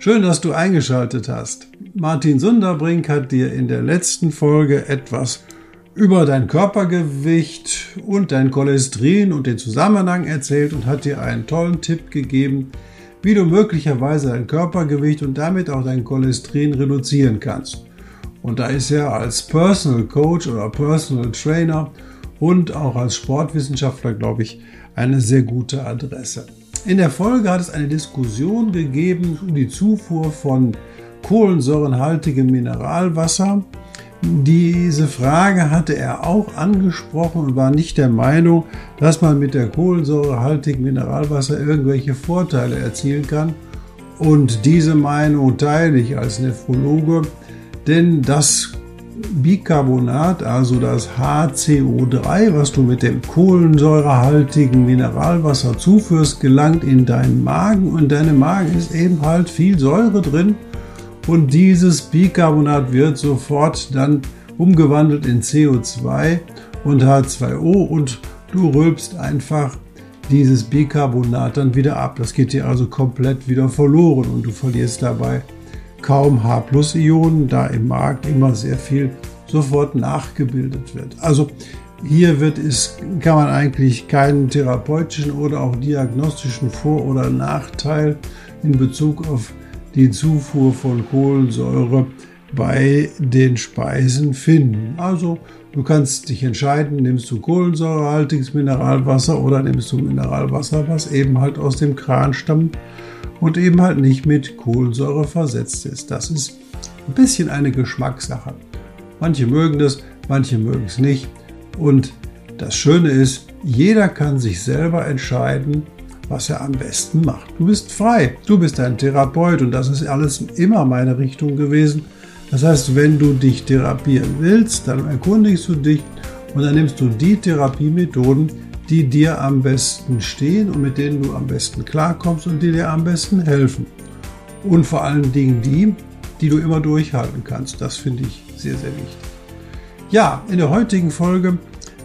Schön, dass du eingeschaltet hast. Martin Sunderbrink hat dir in der letzten Folge etwas über dein Körpergewicht und dein Cholesterin und den Zusammenhang erzählt und hat dir einen tollen Tipp gegeben, wie du möglicherweise dein Körpergewicht und damit auch dein Cholesterin reduzieren kannst. Und da ist er als Personal Coach oder Personal Trainer und auch als Sportwissenschaftler, glaube ich, eine sehr gute Adresse. In der Folge hat es eine Diskussion gegeben um die Zufuhr von kohlensäurenhaltigem Mineralwasser. Diese Frage hatte er auch angesprochen und war nicht der Meinung, dass man mit der kohlensäurehaltigen Mineralwasser irgendwelche Vorteile erzielen kann. Und diese Meinung teile ich als Nephrologe, denn das Bicarbonat, also das HCO3, was du mit dem kohlensäurehaltigen Mineralwasser zuführst, gelangt in deinen Magen und deinem Magen ist eben halt viel Säure drin und dieses Bicarbonat wird sofort dann umgewandelt in CO2 und H2O und du rülpst einfach dieses Bicarbonat dann wieder ab. Das geht dir also komplett wieder verloren und du verlierst dabei kaum H-Ionen, da im Markt immer sehr viel sofort nachgebildet wird. Also hier wird es, kann man eigentlich keinen therapeutischen oder auch diagnostischen Vor- oder Nachteil in Bezug auf die Zufuhr von Kohlensäure bei den Speisen finden. Also du kannst dich entscheiden, nimmst du kohlensäurehaltiges Mineralwasser oder nimmst du Mineralwasser, was eben halt aus dem Kran stammt und eben halt nicht mit Kohlensäure versetzt ist. Das ist ein bisschen eine Geschmackssache. Manche mögen das, manche mögen es nicht. Und das Schöne ist, jeder kann sich selber entscheiden, was er am besten macht. Du bist frei, du bist ein Therapeut und das ist alles immer meine Richtung gewesen. Das heißt, wenn du dich therapieren willst, dann erkundigst du dich und dann nimmst du die Therapiemethoden, die dir am besten stehen und mit denen du am besten klarkommst und die dir am besten helfen. Und vor allen Dingen die, die du immer durchhalten kannst. Das finde ich sehr, sehr wichtig. Ja, in der heutigen Folge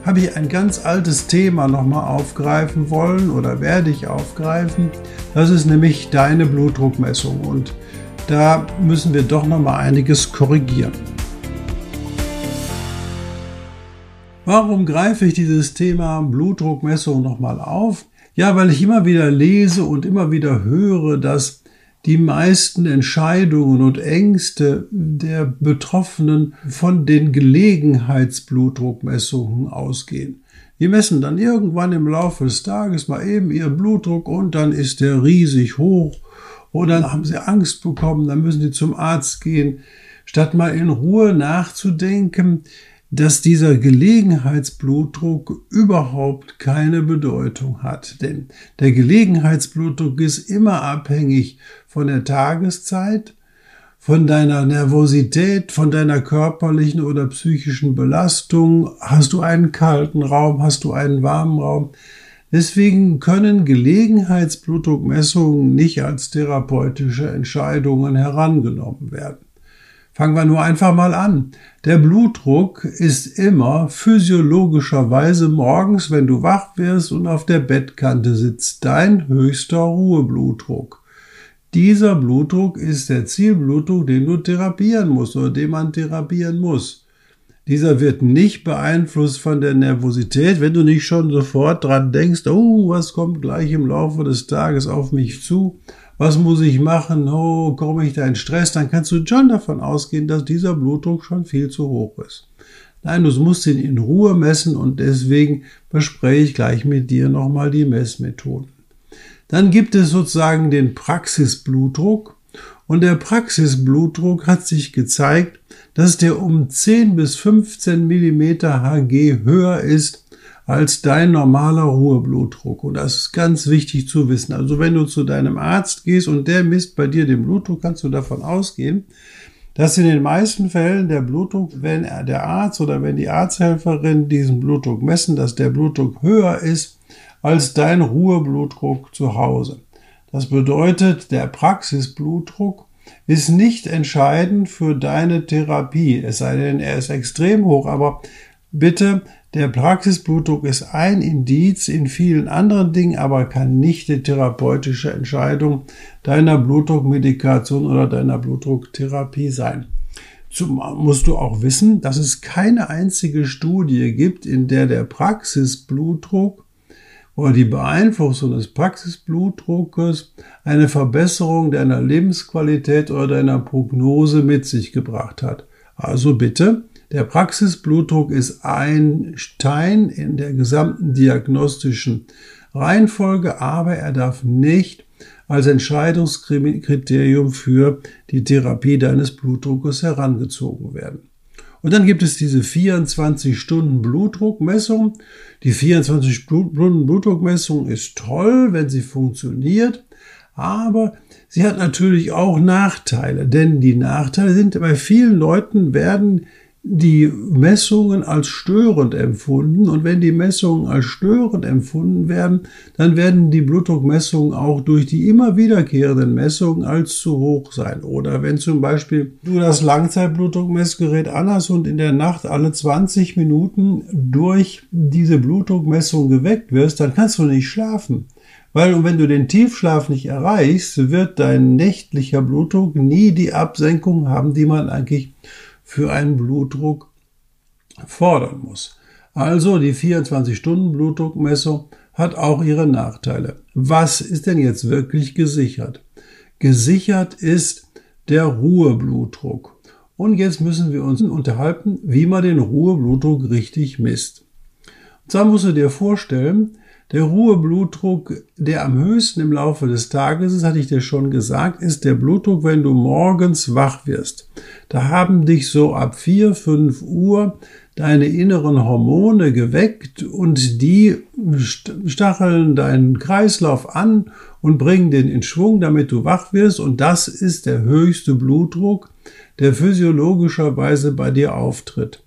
habe ich ein ganz altes Thema nochmal aufgreifen wollen oder werde ich aufgreifen. Das ist nämlich deine Blutdruckmessung und da müssen wir doch nochmal einiges korrigieren. Warum greife ich dieses Thema Blutdruckmessung nochmal auf? Ja, weil ich immer wieder lese und immer wieder höre, dass die meisten Entscheidungen und Ängste der Betroffenen von den Gelegenheitsblutdruckmessungen ausgehen. Die messen dann irgendwann im Laufe des Tages mal eben ihren Blutdruck und dann ist der riesig hoch oder haben sie Angst bekommen, dann müssen sie zum Arzt gehen, statt mal in Ruhe nachzudenken, dass dieser Gelegenheitsblutdruck überhaupt keine Bedeutung hat. Denn der Gelegenheitsblutdruck ist immer abhängig von der Tageszeit, von deiner Nervosität, von deiner körperlichen oder psychischen Belastung. Hast du einen kalten Raum? Hast du einen warmen Raum? Deswegen können Gelegenheitsblutdruckmessungen nicht als therapeutische Entscheidungen herangenommen werden. Fangen wir nur einfach mal an. Der Blutdruck ist immer physiologischerweise morgens, wenn du wach wirst und auf der Bettkante sitzt, dein höchster Ruheblutdruck. Dieser Blutdruck ist der Zielblutdruck, den du therapieren musst oder den man therapieren muss. Dieser wird nicht beeinflusst von der Nervosität, wenn du nicht schon sofort dran denkst, oh, was kommt gleich im Laufe des Tages auf mich zu, was muss ich machen, oh, komme ich da in Stress, dann kannst du schon davon ausgehen, dass dieser Blutdruck schon viel zu hoch ist. Nein, du musst ihn in Ruhe messen und deswegen bespreche ich gleich mit dir nochmal die Messmethoden. Dann gibt es sozusagen den Praxisblutdruck und der Praxisblutdruck hat sich gezeigt, dass der um 10 bis 15 Millimeter Hg höher ist als dein normaler Ruheblutdruck. Und das ist ganz wichtig zu wissen. Also wenn du zu deinem Arzt gehst und der misst bei dir den Blutdruck, kannst du davon ausgehen, dass in den meisten Fällen der Blutdruck, wenn der Arzt oder wenn die Arzthelferin diesen Blutdruck messen, dass der Blutdruck höher ist als dein Ruheblutdruck zu Hause. Das bedeutet, der Praxisblutdruck ist nicht entscheidend für deine Therapie, es sei denn, er ist extrem hoch, aber bitte, der Praxisblutdruck ist ein Indiz in vielen anderen Dingen, aber kann nicht die therapeutische Entscheidung deiner Blutdruckmedikation oder deiner Blutdrucktherapie sein. Zum, musst du auch wissen, dass es keine einzige Studie gibt, in der der Praxisblutdruck oder die Beeinflussung des Praxisblutdruckes eine Verbesserung deiner Lebensqualität oder deiner Prognose mit sich gebracht hat. Also bitte, der Praxisblutdruck ist ein Stein in der gesamten diagnostischen Reihenfolge, aber er darf nicht als Entscheidungskriterium für die Therapie deines Blutdruckes herangezogen werden. Und dann gibt es diese 24 Stunden Blutdruckmessung. Die 24 Stunden Blutdruckmessung ist toll, wenn sie funktioniert, aber sie hat natürlich auch Nachteile, denn die Nachteile sind bei vielen Leuten werden die Messungen als störend empfunden und wenn die Messungen als störend empfunden werden, dann werden die Blutdruckmessungen auch durch die immer wiederkehrenden Messungen als zu hoch sein. Oder wenn zum Beispiel du das Langzeitblutdruckmessgerät anhast und in der Nacht alle 20 Minuten durch diese Blutdruckmessung geweckt wirst, dann kannst du nicht schlafen. Weil wenn du den Tiefschlaf nicht erreichst, wird dein nächtlicher Blutdruck nie die Absenkung haben, die man eigentlich für einen Blutdruck fordern muss. Also die 24-Stunden-Blutdruckmessung hat auch ihre Nachteile. Was ist denn jetzt wirklich gesichert? Gesichert ist der Ruheblutdruck. Und jetzt müssen wir uns unterhalten, wie man den Ruheblutdruck richtig misst. Und zwar musst du dir vorstellen, der Ruheblutdruck, der am höchsten im Laufe des Tages ist, hatte ich dir schon gesagt, ist der Blutdruck, wenn du morgens wach wirst. Da haben dich so ab 4, 5 Uhr deine inneren Hormone geweckt und die stacheln deinen Kreislauf an und bringen den in Schwung, damit du wach wirst. Und das ist der höchste Blutdruck, der physiologischerweise bei dir auftritt.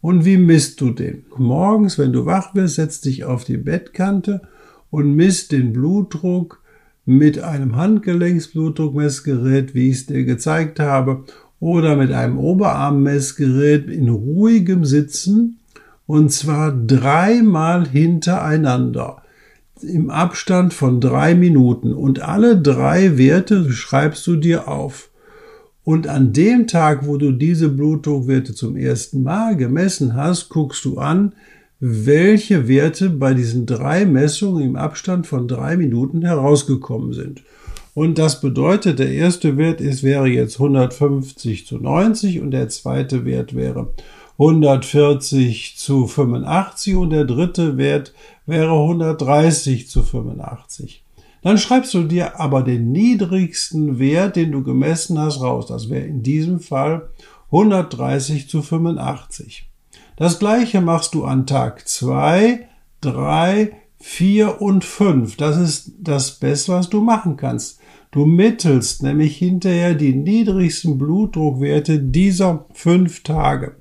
Und wie misst du den? Morgens, wenn du wach bist, setzt dich auf die Bettkante und misst den Blutdruck mit einem Handgelenksblutdruckmessgerät, wie ich es dir gezeigt habe, oder mit einem Oberarmmessgerät in ruhigem Sitzen und zwar dreimal hintereinander im Abstand von drei Minuten und alle drei Werte schreibst du dir auf. Und an dem Tag, wo du diese Blutdruckwerte zum ersten Mal gemessen hast, guckst du an, welche Werte bei diesen drei Messungen im Abstand von drei Minuten herausgekommen sind. Und das bedeutet, der erste Wert ist, wäre jetzt 150 zu 90 und der zweite Wert wäre 140 zu 85 und der dritte Wert wäre 130 zu 85. Dann schreibst du dir aber den niedrigsten Wert, den du gemessen hast, raus. Das wäre in diesem Fall 130 zu 85. Das gleiche machst du an Tag 2, 3, 4 und 5. Das ist das Beste, was du machen kannst. Du mittelst nämlich hinterher die niedrigsten Blutdruckwerte dieser fünf Tage.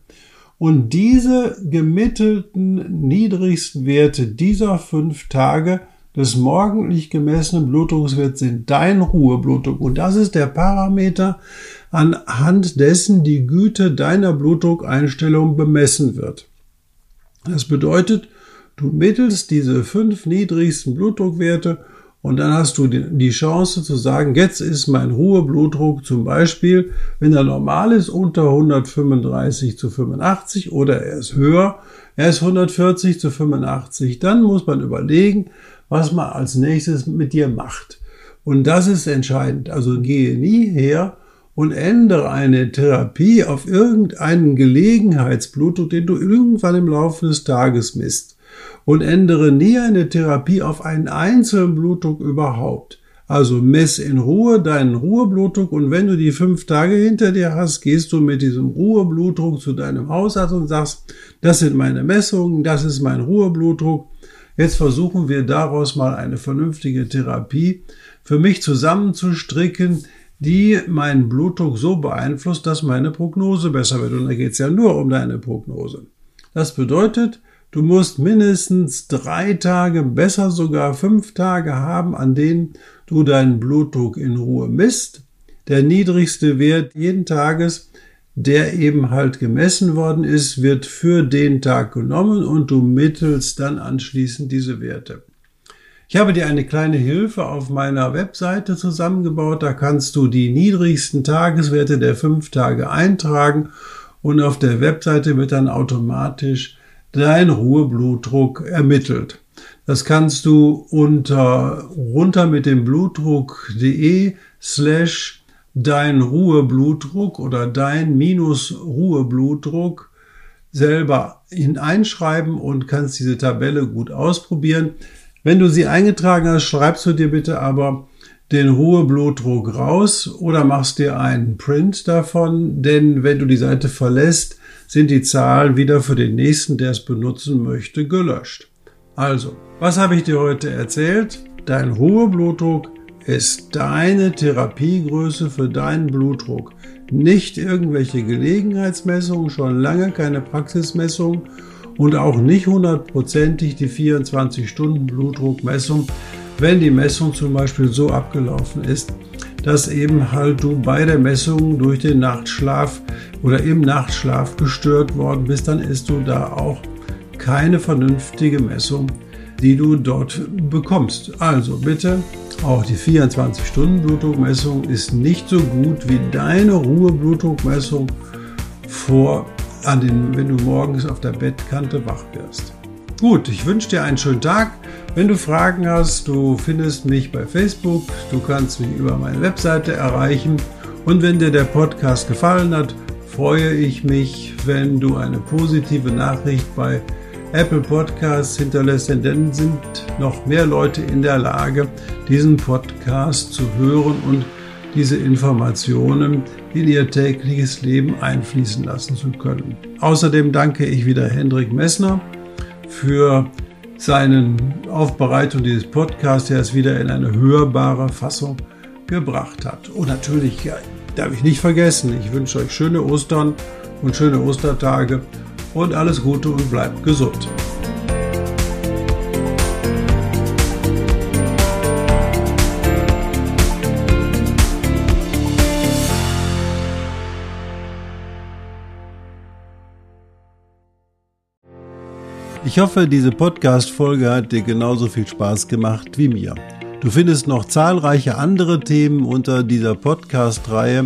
Und diese gemittelten niedrigsten Werte dieser fünf Tage des morgendlich gemessenen Blutdruckswerts sind dein Ruheblutdruck. Und das ist der Parameter, anhand dessen die Güte deiner Blutdruckeinstellung bemessen wird. Das bedeutet, du mittelst diese fünf niedrigsten Blutdruckwerte und dann hast du die Chance zu sagen, jetzt ist mein Ruheblutdruck zum Beispiel, wenn er normal ist, unter 135 zu 85 oder er ist höher, er ist 140 zu 85. Dann muss man überlegen, was man als nächstes mit dir macht. Und das ist entscheidend. Also gehe nie her und ändere eine Therapie auf irgendeinen Gelegenheitsblutdruck, den du irgendwann im Laufe des Tages misst. Und ändere nie eine Therapie auf einen einzelnen Blutdruck überhaupt. Also mess in Ruhe deinen Ruheblutdruck und wenn du die fünf Tage hinter dir hast, gehst du mit diesem Ruheblutdruck zu deinem Hausarzt und sagst, das sind meine Messungen, das ist mein Ruheblutdruck. Jetzt versuchen wir daraus mal eine vernünftige Therapie für mich zusammenzustricken, die meinen Blutdruck so beeinflusst, dass meine Prognose besser wird. Und da geht es ja nur um deine Prognose. Das bedeutet, du musst mindestens drei Tage, besser sogar fünf Tage haben, an denen du deinen Blutdruck in Ruhe misst. Der niedrigste Wert jeden Tages, der eben halt gemessen worden ist, wird für den Tag genommen und du mittelst dann anschließend diese Werte. Ich habe dir eine kleine Hilfe auf meiner Webseite zusammengebaut. Da kannst du die niedrigsten Tageswerte der fünf Tage eintragen und auf der Webseite wird dann automatisch dein Ruheblutdruck ermittelt. Das kannst du unter runter mit dem Blutdruck.de slash dein Ruheblutdruck oder dein minus Ruheblutdruck selber hineinschreiben und kannst diese Tabelle gut ausprobieren. Wenn du sie eingetragen hast, schreibst du dir bitte aber den Ruheblutdruck raus oder machst dir einen Print davon, denn wenn du die Seite verlässt, sind die Zahlen wieder für den nächsten, der es benutzen möchte, gelöscht. Also, was habe ich dir heute erzählt? Dein Ruheblutdruck ist deine Therapiegröße für deinen Blutdruck. Nicht irgendwelche Gelegenheitsmessungen, schon lange keine Praxismessungen und auch nicht hundertprozentig die 24-Stunden-Blutdruckmessung, wenn die Messung zum Beispiel so abgelaufen ist, dass eben halt du bei der Messung durch den Nachtschlaf oder im Nachtschlaf gestört worden bist, dann ist du da auch keine vernünftige Messung, die du dort bekommst. Also bitte, auch die 24-Stunden-Blutdruckmessung ist nicht so gut wie deine Ruhe-Blutdruckmessung vor an den, wenn du morgens auf der Bettkante wach wirst. Gut, ich wünsche dir einen schönen Tag. Wenn du Fragen hast, du findest mich bei Facebook, du kannst mich über meine Webseite erreichen. Und wenn dir der Podcast gefallen hat, freue ich mich, wenn du eine positive Nachricht bei Apple Podcasts hinterlässt, denn dann sind noch mehr Leute in der Lage, diesen Podcast zu hören und diese Informationen in ihr tägliches Leben einfließen lassen zu können. Außerdem danke ich wieder Hendrik Messner für seine Aufbereitung dieses Podcasts, der es wieder in eine hörbare Fassung gebracht hat. Und natürlich ja, darf ich nicht vergessen, ich wünsche euch schöne Ostern und schöne Ostertage und alles Gute und bleibt gesund. Ich hoffe, diese Podcast-Folge hat dir genauso viel Spaß gemacht wie mir. Du findest noch zahlreiche andere Themen unter dieser Podcast-Reihe,